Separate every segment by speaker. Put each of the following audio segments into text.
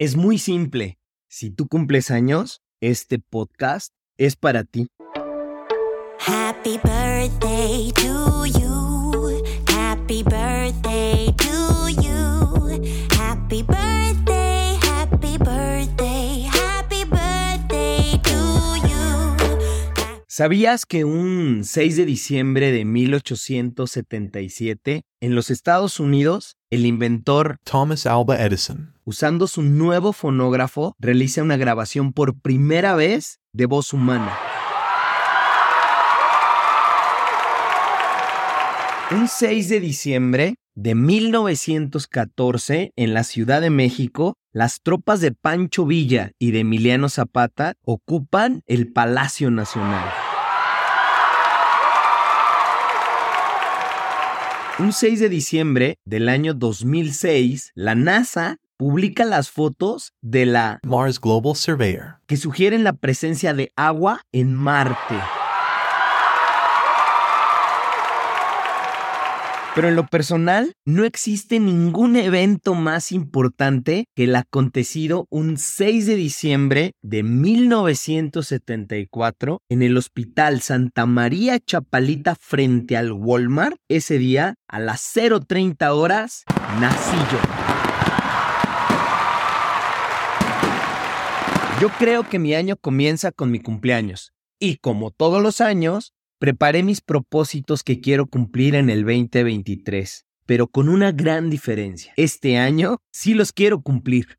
Speaker 1: Es muy simple. Si tú cumples años, este podcast es para ti.
Speaker 2: Happy birthday to you. Happy birthday
Speaker 1: ¿Sabías que un 6 de diciembre de 1877, en los Estados Unidos, el inventor,
Speaker 3: Thomas Alba Edison.
Speaker 1: usando su nuevo fonógrafo, realiza una grabación por primera vez de voz humana? Un 6 de diciembre de 1914, en la Ciudad de México, las tropas de Pancho Villa y de Emiliano Zapata ocupan el Palacio Nacional. Un 6 de diciembre del año 2006, la NASA publica las fotos de la
Speaker 3: Mars Global Surveyor.
Speaker 1: que sugieren la presencia de agua en Marte. Pero en lo personal, no existe ningún evento más importante que el acontecido un 6 de diciembre de 1974 en el Hospital Santa María Chapalita frente al Walmart. Ese día, a las 0.30 horas, nací yo. Yo creo que mi año comienza con mi cumpleaños. Y como todos los años, preparé mis propósitos que quiero cumplir en el 2023, pero con una gran diferencia. Este año sí los quiero cumplir.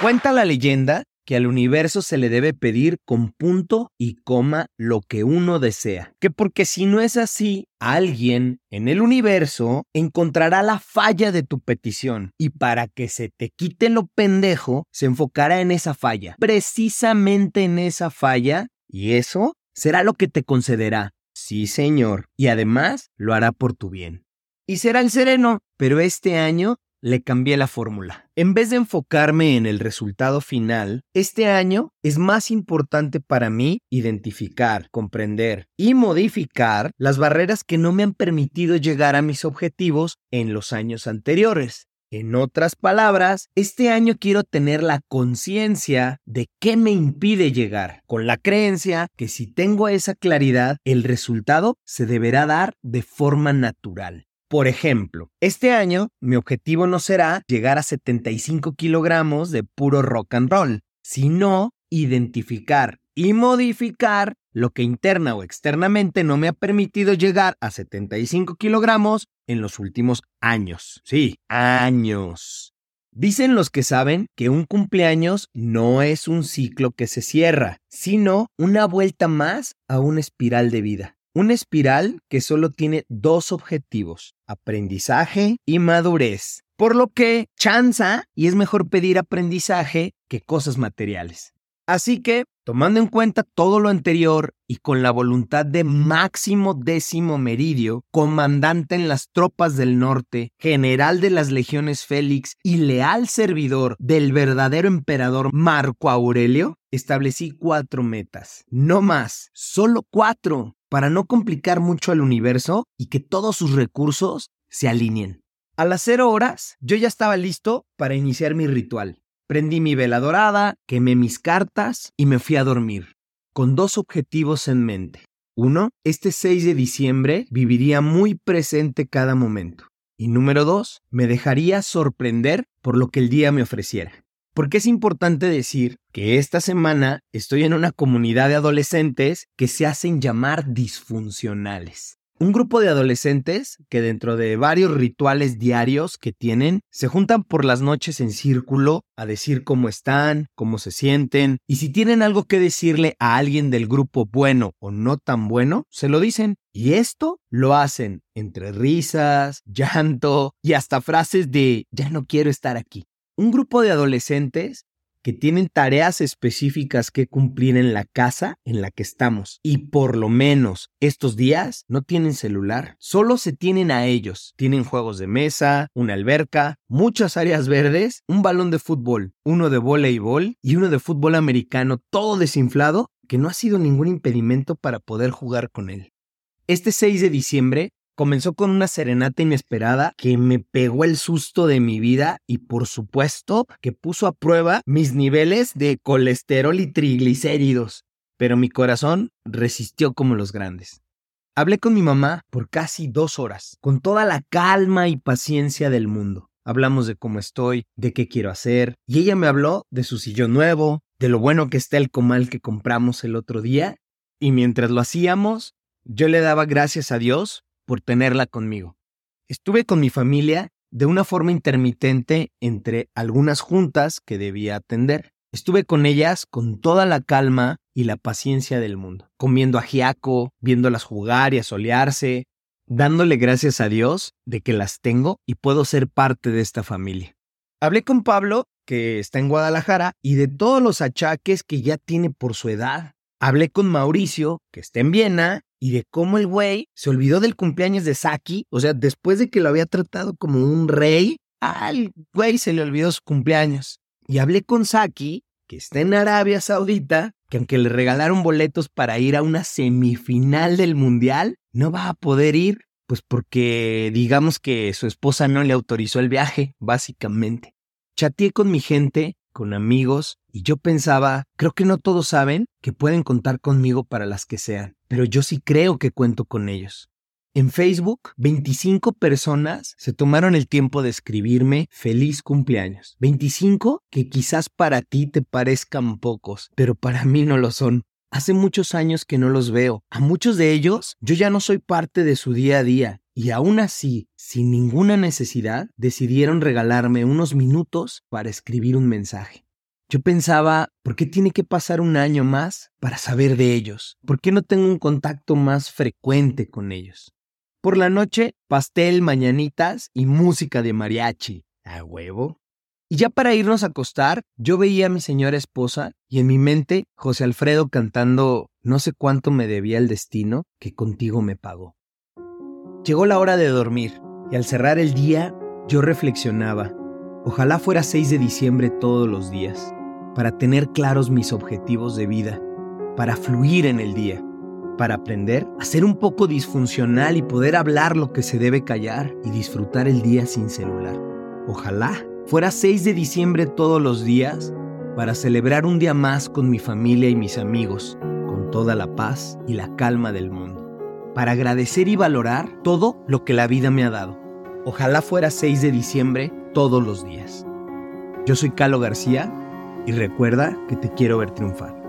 Speaker 1: Cuenta la leyenda que al universo se le debe pedir con punto y coma lo que uno desea. Que porque si no es así, alguien en el universo encontrará la falla de tu petición y para que se te quite lo pendejo, se enfocará en esa falla, precisamente en esa falla, y eso será lo que te concederá. Sí, señor, y además lo hará por tu bien. Y será el sereno, pero este año le cambié la fórmula. En vez de enfocarme en el resultado final, este año es más importante para mí identificar, comprender y modificar las barreras que no me han permitido llegar a mis objetivos en los años anteriores. En otras palabras, este año quiero tener la conciencia de qué me impide llegar, con la creencia que si tengo esa claridad, el resultado se deberá dar de forma natural. Por ejemplo, este año mi objetivo no será llegar a 75 kilogramos de puro rock and roll, sino identificar y modificar lo que interna o externamente no me ha permitido llegar a 75 kilogramos en los últimos años. Sí, años. Dicen los que saben que un cumpleaños no es un ciclo que se cierra, sino una vuelta más a una espiral de vida. Una espiral que solo tiene dos objetivos, aprendizaje y madurez. Por lo que chanza y es mejor pedir aprendizaje que cosas materiales. Así que, tomando en cuenta todo lo anterior y con la voluntad de Máximo Décimo Meridio, comandante en las tropas del norte, general de las legiones Félix y leal servidor del verdadero emperador Marco Aurelio, establecí cuatro metas. No más, solo cuatro, para no complicar mucho al universo y que todos sus recursos se alineen. A las cero horas, yo ya estaba listo para iniciar mi ritual. Prendí mi vela dorada, quemé mis cartas y me fui a dormir, con dos objetivos en mente. Uno, este 6 de diciembre viviría muy presente cada momento. Y número dos, me dejaría sorprender por lo que el día me ofreciera. Porque es importante decir que esta semana estoy en una comunidad de adolescentes que se hacen llamar disfuncionales. Un grupo de adolescentes que dentro de varios rituales diarios que tienen, se juntan por las noches en círculo a decir cómo están, cómo se sienten, y si tienen algo que decirle a alguien del grupo bueno o no tan bueno, se lo dicen. Y esto lo hacen entre risas, llanto y hasta frases de ya no quiero estar aquí. Un grupo de adolescentes que tienen tareas específicas que cumplir en la casa en la que estamos. Y por lo menos estos días no tienen celular, solo se tienen a ellos. Tienen juegos de mesa, una alberca, muchas áreas verdes, un balón de fútbol, uno de voleibol y uno de fútbol americano, todo desinflado, que no ha sido ningún impedimento para poder jugar con él. Este 6 de diciembre Comenzó con una serenata inesperada que me pegó el susto de mi vida y por supuesto que puso a prueba mis niveles de colesterol y triglicéridos. Pero mi corazón resistió como los grandes. Hablé con mi mamá por casi dos horas, con toda la calma y paciencia del mundo. Hablamos de cómo estoy, de qué quiero hacer, y ella me habló de su sillón nuevo, de lo bueno que está el comal que compramos el otro día, y mientras lo hacíamos, yo le daba gracias a Dios por tenerla conmigo. Estuve con mi familia de una forma intermitente entre algunas juntas que debía atender. Estuve con ellas con toda la calma y la paciencia del mundo, comiendo ajiaco, viéndolas jugar y asolearse, dándole gracias a Dios de que las tengo y puedo ser parte de esta familia. Hablé con Pablo, que está en Guadalajara, y de todos los achaques que ya tiene por su edad. Hablé con Mauricio, que está en Viena, y de cómo el güey se olvidó del cumpleaños de Saki, o sea, después de que lo había tratado como un rey, al güey se le olvidó su cumpleaños. Y hablé con Saki, que está en Arabia Saudita, que aunque le regalaron boletos para ir a una semifinal del Mundial, no va a poder ir, pues porque digamos que su esposa no le autorizó el viaje, básicamente. Chateé con mi gente con amigos, y yo pensaba, creo que no todos saben que pueden contar conmigo para las que sean, pero yo sí creo que cuento con ellos. En Facebook, 25 personas se tomaron el tiempo de escribirme feliz cumpleaños. 25 que quizás para ti te parezcan pocos, pero para mí no lo son. Hace muchos años que no los veo. A muchos de ellos yo ya no soy parte de su día a día y aún así, sin ninguna necesidad, decidieron regalarme unos minutos para escribir un mensaje. Yo pensaba, ¿por qué tiene que pasar un año más para saber de ellos? ¿Por qué no tengo un contacto más frecuente con ellos? Por la noche, pastel, mañanitas y música de mariachi. ¿A huevo? Y ya para irnos a acostar, yo veía a mi señora esposa y en mi mente José Alfredo cantando no sé cuánto me debía el destino que contigo me pagó. Llegó la hora de dormir y al cerrar el día yo reflexionaba. Ojalá fuera 6 de diciembre todos los días, para tener claros mis objetivos de vida, para fluir en el día, para aprender a ser un poco disfuncional y poder hablar lo que se debe callar y disfrutar el día sin celular. Ojalá fuera 6 de diciembre todos los días para celebrar un día más con mi familia y mis amigos, con toda la paz y la calma del mundo para agradecer y valorar todo lo que la vida me ha dado. Ojalá fuera 6 de diciembre todos los días. Yo soy Calo García y recuerda que te quiero ver triunfar.